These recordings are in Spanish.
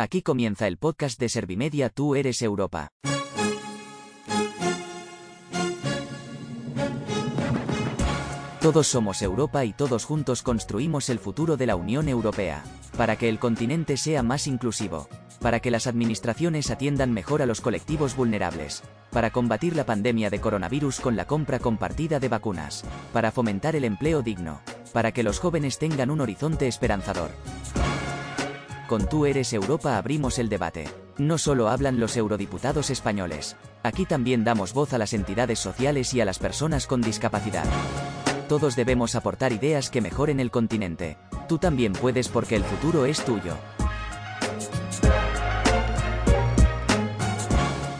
Aquí comienza el podcast de Servimedia Tú eres Europa. Todos somos Europa y todos juntos construimos el futuro de la Unión Europea, para que el continente sea más inclusivo, para que las administraciones atiendan mejor a los colectivos vulnerables, para combatir la pandemia de coronavirus con la compra compartida de vacunas, para fomentar el empleo digno, para que los jóvenes tengan un horizonte esperanzador. Con Tú eres Europa abrimos el debate. No solo hablan los eurodiputados españoles, aquí también damos voz a las entidades sociales y a las personas con discapacidad. Todos debemos aportar ideas que mejoren el continente. Tú también puedes porque el futuro es tuyo.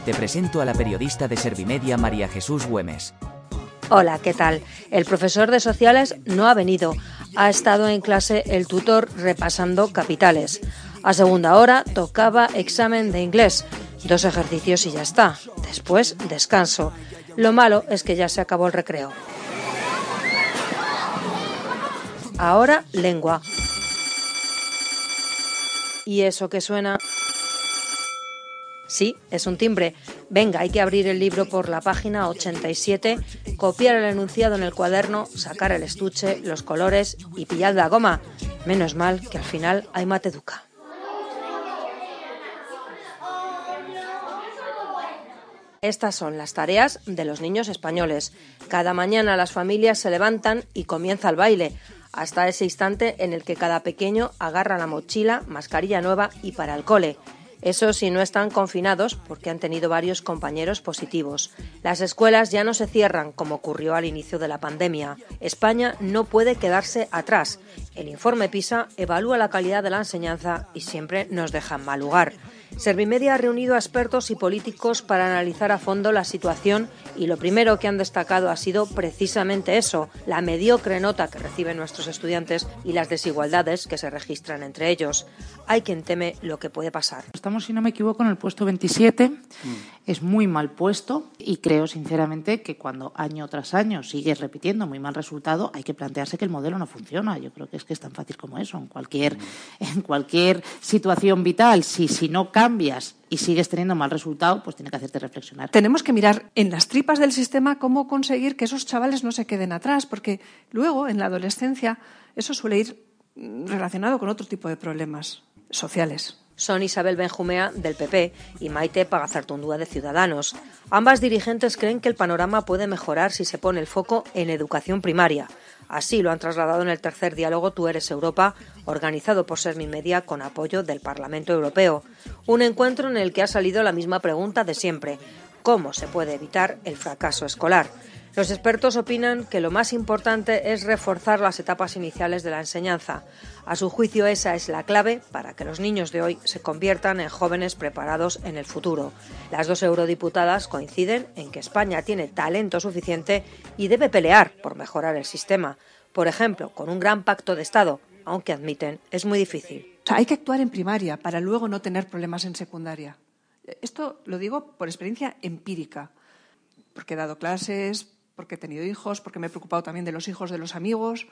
Te presento a la periodista de Servimedia María Jesús Güemes. Hola, ¿qué tal? El profesor de sociales no ha venido. Ha estado en clase el tutor repasando capitales. A segunda hora tocaba examen de inglés. Dos ejercicios y ya está. Después descanso. Lo malo es que ya se acabó el recreo. Ahora lengua. ¿Y eso que suena? Sí, es un timbre. Venga, hay que abrir el libro por la página 87, copiar el enunciado en el cuaderno, sacar el estuche, los colores y pillar la goma. Menos mal que al final hay mateduca. Estas son las tareas de los niños españoles. Cada mañana las familias se levantan y comienza el baile, hasta ese instante en el que cada pequeño agarra la mochila, mascarilla nueva y para el cole. Eso si no están confinados porque han tenido varios compañeros positivos. Las escuelas ya no se cierran como ocurrió al inicio de la pandemia. España no puede quedarse atrás. El informe PISA evalúa la calidad de la enseñanza y siempre nos deja en mal lugar. Servimedia ha reunido a expertos y políticos para analizar a fondo la situación y lo primero que han destacado ha sido precisamente eso, la mediocre nota que reciben nuestros estudiantes y las desigualdades que se registran entre ellos. Hay quien teme lo que puede pasar. Estamos, si no me equivoco, en el puesto 27. Es muy mal puesto y creo sinceramente que cuando año tras año sigues repitiendo muy mal resultado, hay que plantearse que el modelo no funciona. Yo creo que es que es tan fácil como eso. En cualquier, en cualquier situación vital, si, si no cambias y sigues teniendo mal resultado, pues tiene que hacerte reflexionar. Tenemos que mirar en las tripas del sistema cómo conseguir que esos chavales no se queden atrás, porque luego en la adolescencia eso suele ir relacionado con otro tipo de problemas sociales son Isabel Benjumea del PP y Maite Pagazartundúa de Ciudadanos. Ambas dirigentes creen que el panorama puede mejorar si se pone el foco en educación primaria. Así lo han trasladado en el tercer diálogo Tú eres Europa, organizado por Sermi Media con apoyo del Parlamento Europeo. Un encuentro en el que ha salido la misma pregunta de siempre: ¿cómo se puede evitar el fracaso escolar? Los expertos opinan que lo más importante es reforzar las etapas iniciales de la enseñanza. A su juicio, esa es la clave para que los niños de hoy se conviertan en jóvenes preparados en el futuro. Las dos eurodiputadas coinciden en que España tiene talento suficiente y debe pelear por mejorar el sistema. Por ejemplo, con un gran pacto de Estado, aunque admiten, es muy difícil. hay que actuar en primaria para luego no tener problemas en secundaria. Esto lo digo por experiencia empírica, porque he dado clases, porque he tenido hijos, porque me he preocupado también de los hijos de los amigos.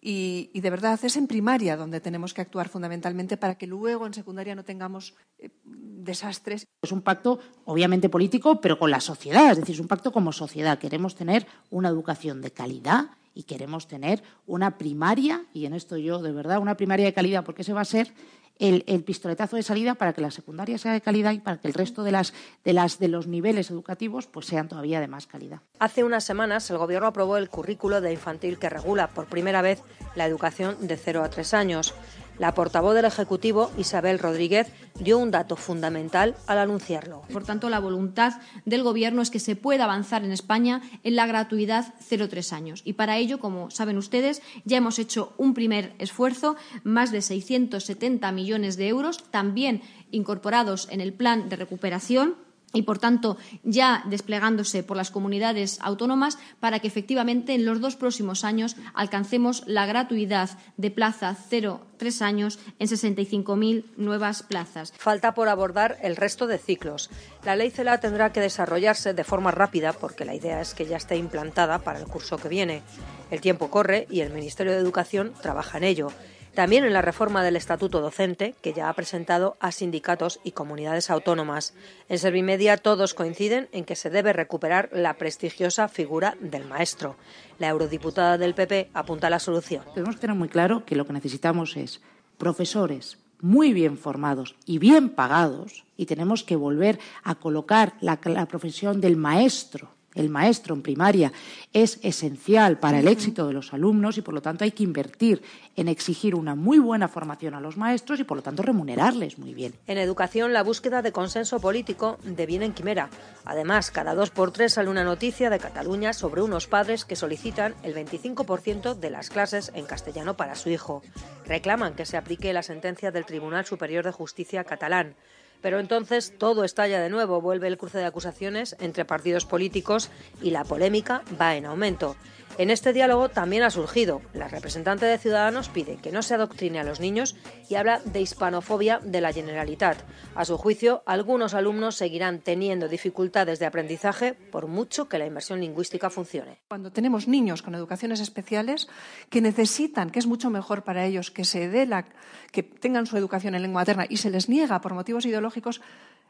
Y, de verdad es en primaria donde tenemos que actuar fundamentalmente para que luego en secundaria no tengamos eh, desastres. Es un pacto obviamente político, pero con la sociedad, es decir, es un pacto como sociedad. Queremos tener una educación de calidad y queremos tener una primaria, y en esto yo de verdad, una primaria de calidad, porque ese va a ser el, pistoletazo de salida para que la secundaria sea de calidad y para que el resto de, las, de, las, de los niveles educativos pues sean todavía de más calidad. Hace unas semanas el Gobierno aprobó el currículo de infantil que regula por primera vez la educación de 0 a 3 años. La portavoz del Ejecutivo, Isabel Rodríguez, dio un dato fundamental al anunciarlo. Por tanto, la voluntad del Gobierno es que se pueda avanzar en España en la gratuidad 0-3 años. Y para ello, como saben ustedes, ya hemos hecho un primer esfuerzo, más de 670 millones de euros, también incorporados en el plan de recuperación y, por tanto, ya desplegándose por las comunidades autónomas para que efectivamente en los dos próximos años alcancemos la gratuidad de plaza cero tres años en 65.000 nuevas plazas. Falta por abordar el resto de ciclos. La ley CELA tendrá que desarrollarse de forma rápida porque la idea es que ya esté implantada para el curso que viene. El tiempo corre y el Ministerio de Educación trabaja en ello. También en la reforma del Estatuto Docente, que ya ha presentado a sindicatos y comunidades autónomas. En Servimedia todos coinciden en que se debe recuperar la prestigiosa figura del maestro. La eurodiputada del PP apunta a la solución. Tenemos que tener muy claro que lo que necesitamos es profesores muy bien formados y bien pagados y tenemos que volver a colocar la, la profesión del maestro el maestro en primaria es esencial para el éxito de los alumnos y, por lo tanto, hay que invertir en exigir una muy buena formación a los maestros y, por lo tanto, remunerarles muy bien. En educación, la búsqueda de consenso político deviene en quimera. Además, cada dos por tres sale una noticia de Cataluña sobre unos padres que solicitan el 25% de las clases en castellano para su hijo. Reclaman que se aplique la sentencia del Tribunal Superior de Justicia catalán. Pero entonces todo estalla de nuevo, vuelve el cruce de acusaciones entre partidos políticos y la polémica va en aumento. En este diálogo también ha surgido. La representante de Ciudadanos pide que no se adoctrine a los niños y habla de hispanofobia de la Generalitat. A su juicio, algunos alumnos seguirán teniendo dificultades de aprendizaje por mucho que la inversión lingüística funcione. Cuando tenemos niños con educaciones especiales que necesitan, que es mucho mejor para ellos que se dé la, que tengan su educación en lengua materna y se les niega por motivos ideológicos,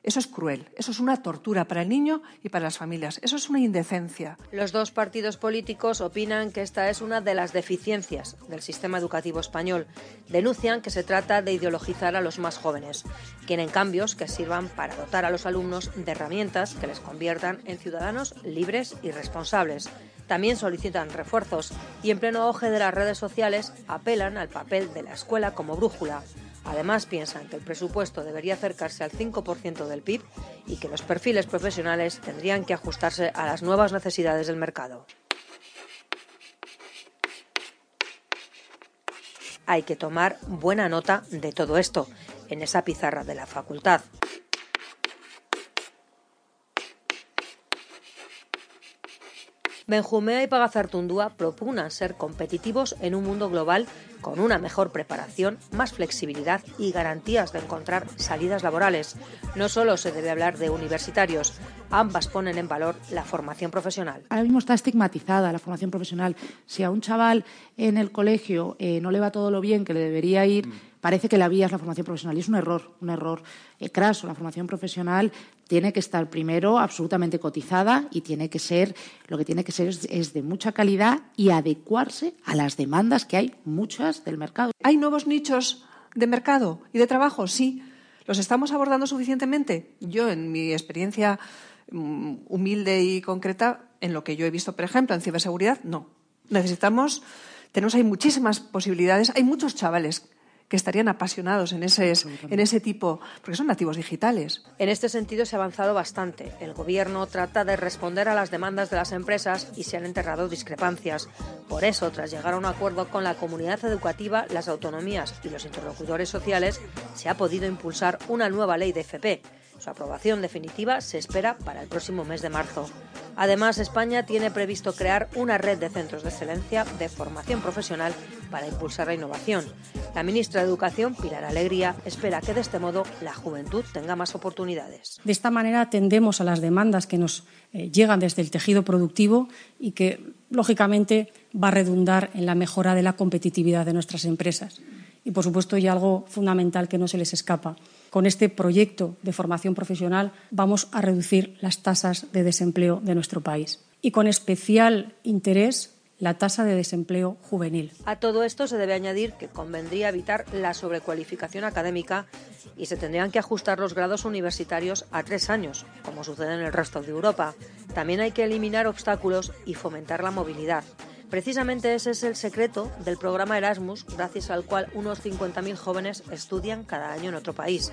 eso es cruel, eso es una tortura para el niño y para las familias, eso es una indecencia. Los dos partidos políticos opinan que esta es una de las deficiencias del sistema educativo español. Denuncian que se trata de ideologizar a los más jóvenes. Quieren cambios que sirvan para dotar a los alumnos de herramientas que les conviertan en ciudadanos libres y responsables. También solicitan refuerzos y en pleno auge de las redes sociales apelan al papel de la escuela como brújula. Además, piensan que el presupuesto debería acercarse al 5% del PIB y que los perfiles profesionales tendrían que ajustarse a las nuevas necesidades del mercado. Hay que tomar buena nota de todo esto en esa pizarra de la facultad. Benjumea y Pagazartundúa propugnan ser competitivos en un mundo global con una mejor preparación, más flexibilidad y garantías de encontrar salidas laborales. No solo se debe hablar de universitarios, ambas ponen en valor la formación profesional. Ahora mismo está estigmatizada la formación profesional. Si a un chaval en el colegio eh, no le va todo lo bien que le debería ir, parece que la vía es la formación profesional y es un error, un error craso. La formación profesional tiene que estar primero absolutamente cotizada y tiene que ser, lo que tiene que ser es, de mucha calidad y adecuarse a las demandas que hay muchas del mercado. ¿Hay nuevos nichos de mercado y de trabajo? Sí. ¿Los estamos abordando suficientemente? Yo, en mi experiencia mm, humilde y concreta, en lo que yo he visto, por ejemplo, en ciberseguridad, no. Necesitamos, tenemos ahí muchísimas posibilidades. Hay muchos chavales que estarían apasionados en ese, en ese tipo, porque son nativos digitales. En este sentido se ha avanzado bastante. El Gobierno trata de responder a las demandas de las empresas y se han enterrado discrepancias. Por eso, tras llegar a un acuerdo con la comunidad educativa, las autonomías y los interlocutores sociales, se ha podido impulsar una nueva ley de FP. Su aprobación definitiva se espera para el próximo mes de marzo. Además, España tiene previsto crear una red de centros de excelencia de formación profesional para impulsar la innovación. La ministra de Educación, Pilar Alegría, espera que de este modo la juventud tenga más oportunidades. De esta manera atendemos a las demandas que nos eh, llegan desde el tejido productivo y que, lógicamente, va a redundar en la mejora de la competitividad de nuestras empresas. Y, por supuesto, hay algo fundamental que no se les escapa con este proyecto de formación profesional vamos a reducir las tasas de desempleo de nuestro país. Y con especial interés la tasa de desempleo juvenil. A todo esto se debe añadir que convendría evitar la sobrecualificación académica y se tendrían que ajustar los grados universitarios a tres años, como sucede en el resto de Europa. También hay que eliminar obstáculos y fomentar la movilidad. Precisamente ese es el secreto del programa Erasmus, gracias al cual unos 50.000 jóvenes estudian cada año en otro país.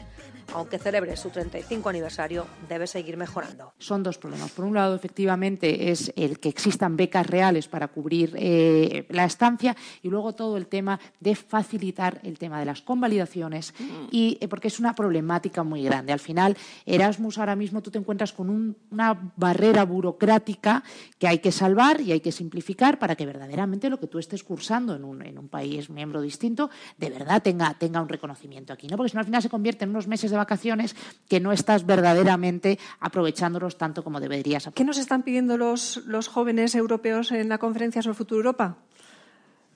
Aunque celebre su 35 aniversario, debe seguir mejorando. Son dos problemas. Por un lado, efectivamente, es el que existan becas reales para cubrir eh, la estancia y luego todo el tema de facilitar el tema de las convalidaciones y eh, porque es una problemática muy grande. Al final, Erasmus ahora mismo tú te encuentras con una barrera burocrática que hay que salvar y hay que simplificar para que verdaderamente lo que tú estés cursando en un, en un país miembro distinto de verdad tenga, tenga un reconocimiento aquí, ¿no? Porque si no al final se convierte en unos meses de vacaciones que no estás verdaderamente aprovechándolos tanto como deberías. ¿Qué nos están pidiendo los, los jóvenes europeos en la conferencia sobre el futuro de Europa?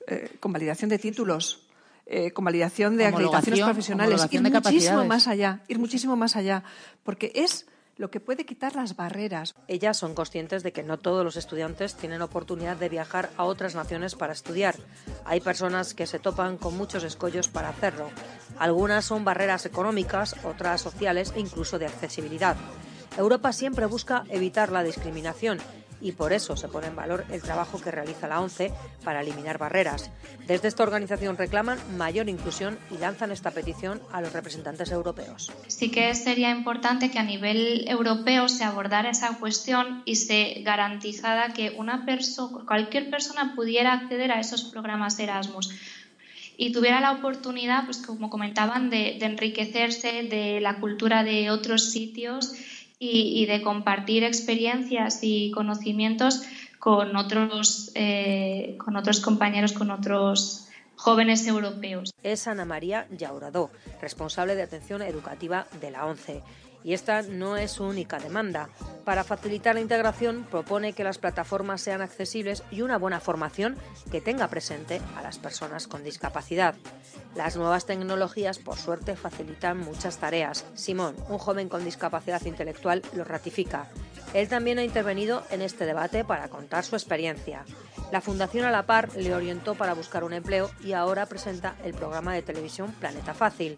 Eh, convalidación de títulos, eh, convalidación de acreditaciones profesionales, ir muchísimo más allá, ir muchísimo más allá, porque es lo que puede quitar las barreras. Ellas son conscientes de que no todos los estudiantes tienen oportunidad de viajar a otras naciones para estudiar. Hay personas que se topan con muchos escollos para hacerlo. Algunas son barreras económicas, otras sociales e incluso de accesibilidad. Europa siempre busca evitar la discriminación y por eso se pone en valor el trabajo que realiza la ONCE para eliminar barreras. Desde esta organización reclaman mayor inclusión y lanzan esta petición a los representantes europeos. Sí que sería importante que a nivel europeo se abordara esa cuestión y se garantizara que una persona, cualquier persona pudiera acceder a esos programas de Erasmus y tuviera la oportunidad, pues como comentaban, de, de enriquecerse de la cultura de otros sitios y, de compartir experiencias y conocimientos con otros, eh, con otros compañeros, con otros jóvenes europeos. Es Ana María Yauradó, responsable de atención educativa de la ONCE y esta no es su única demanda. Para facilitar la integración, propone que las plataformas sean accesibles y una buena formación que tenga presente a las personas con discapacidad. Las nuevas tecnologías, por suerte, facilitan muchas tareas. Simón, un joven con discapacidad intelectual, lo ratifica. Él también ha intervenido en este debate para contar su experiencia. La Fundación A la Par le orientó para buscar un empleo y ahora presenta el programa de televisión Planeta Fácil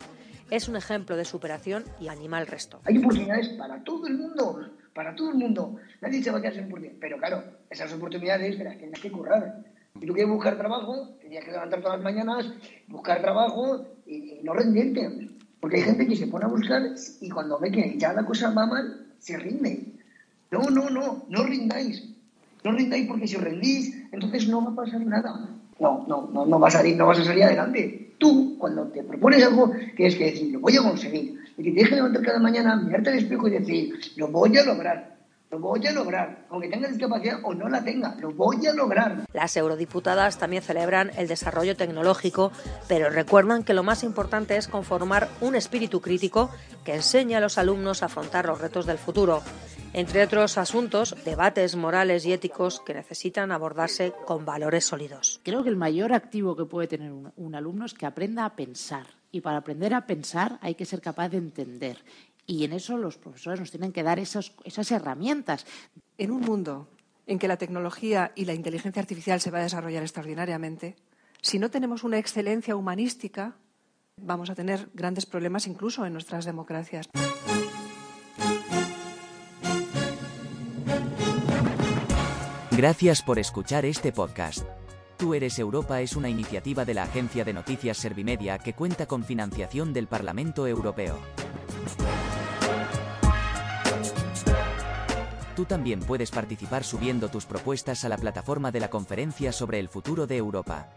es un ejemplo de superación y anima el resto. Hay oportunidades para todo el mundo, para todo el mundo. Nadie se va a quedar sin oportunidades. Pero claro, esas oportunidades las tienes que currar. Si tú quieres buscar trabajo, tienes que levantar todas las mañanas, buscar trabajo y, no rendirte. Porque hay gente que se pone a buscar y cuando ve que ya la cosa va mal, se rinde. No, no, no, no rindáis. No rindáis porque si os rendís, entonces no va a pasar nada. No, no, no, no vas a no vas a salir adelante tú, cuando te propones algo, tienes que decir, lo voy a conseguir. Y que tienes que levantar cada mañana, mirarte al espejo y decir, lo voy a lograr. Lo voy a lograr, aunque tenga discapacidad o no la tenga, lo voy a lograr. Las eurodiputadas también celebran el desarrollo tecnológico, pero recuerdan que lo más importante es conformar un espíritu crítico que enseñe a los alumnos a afrontar los retos del futuro. Entre otros asuntos, debates morales y éticos que necesitan abordarse con valores sólidos. Creo que el mayor activo que puede tener un, alumno es que aprenda a pensar. Y para aprender a pensar hay que ser capaz de entender. Y en eso los profesores nos tienen que dar esas, esas herramientas. En un mundo en que la tecnología y la inteligencia artificial se va a desarrollar extraordinariamente, si no tenemos una excelencia humanística, vamos a tener grandes problemas incluso en nuestras democracias. Gracias por escuchar este podcast. Tú eres Europa es una iniciativa de la agencia de noticias Servimedia que cuenta con financiación del Parlamento Europeo. Tú también puedes participar subiendo tus propuestas a la plataforma de la conferencia sobre el futuro de Europa.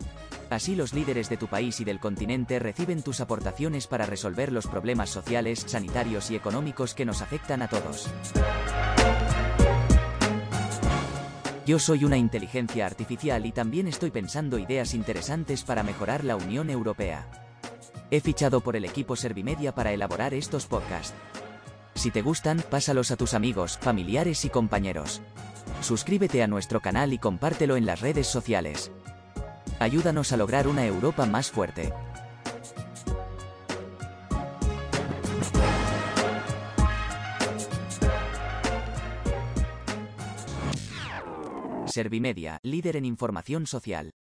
Así los líderes de tu país y del continente reciben tus aportaciones para resolver los problemas sociales, sanitarios y económicos que nos afectan a todos. Yo soy una inteligencia artificial y también estoy pensando ideas interesantes para mejorar la Unión Europea. He fichado por el equipo Servimedia para elaborar estos podcasts. Si te gustan, pásalos a tus amigos, familiares y compañeros. Suscríbete a nuestro canal y compártelo en las redes sociales. Ayúdanos a lograr una Europa más fuerte. Servimedia, líder en información social.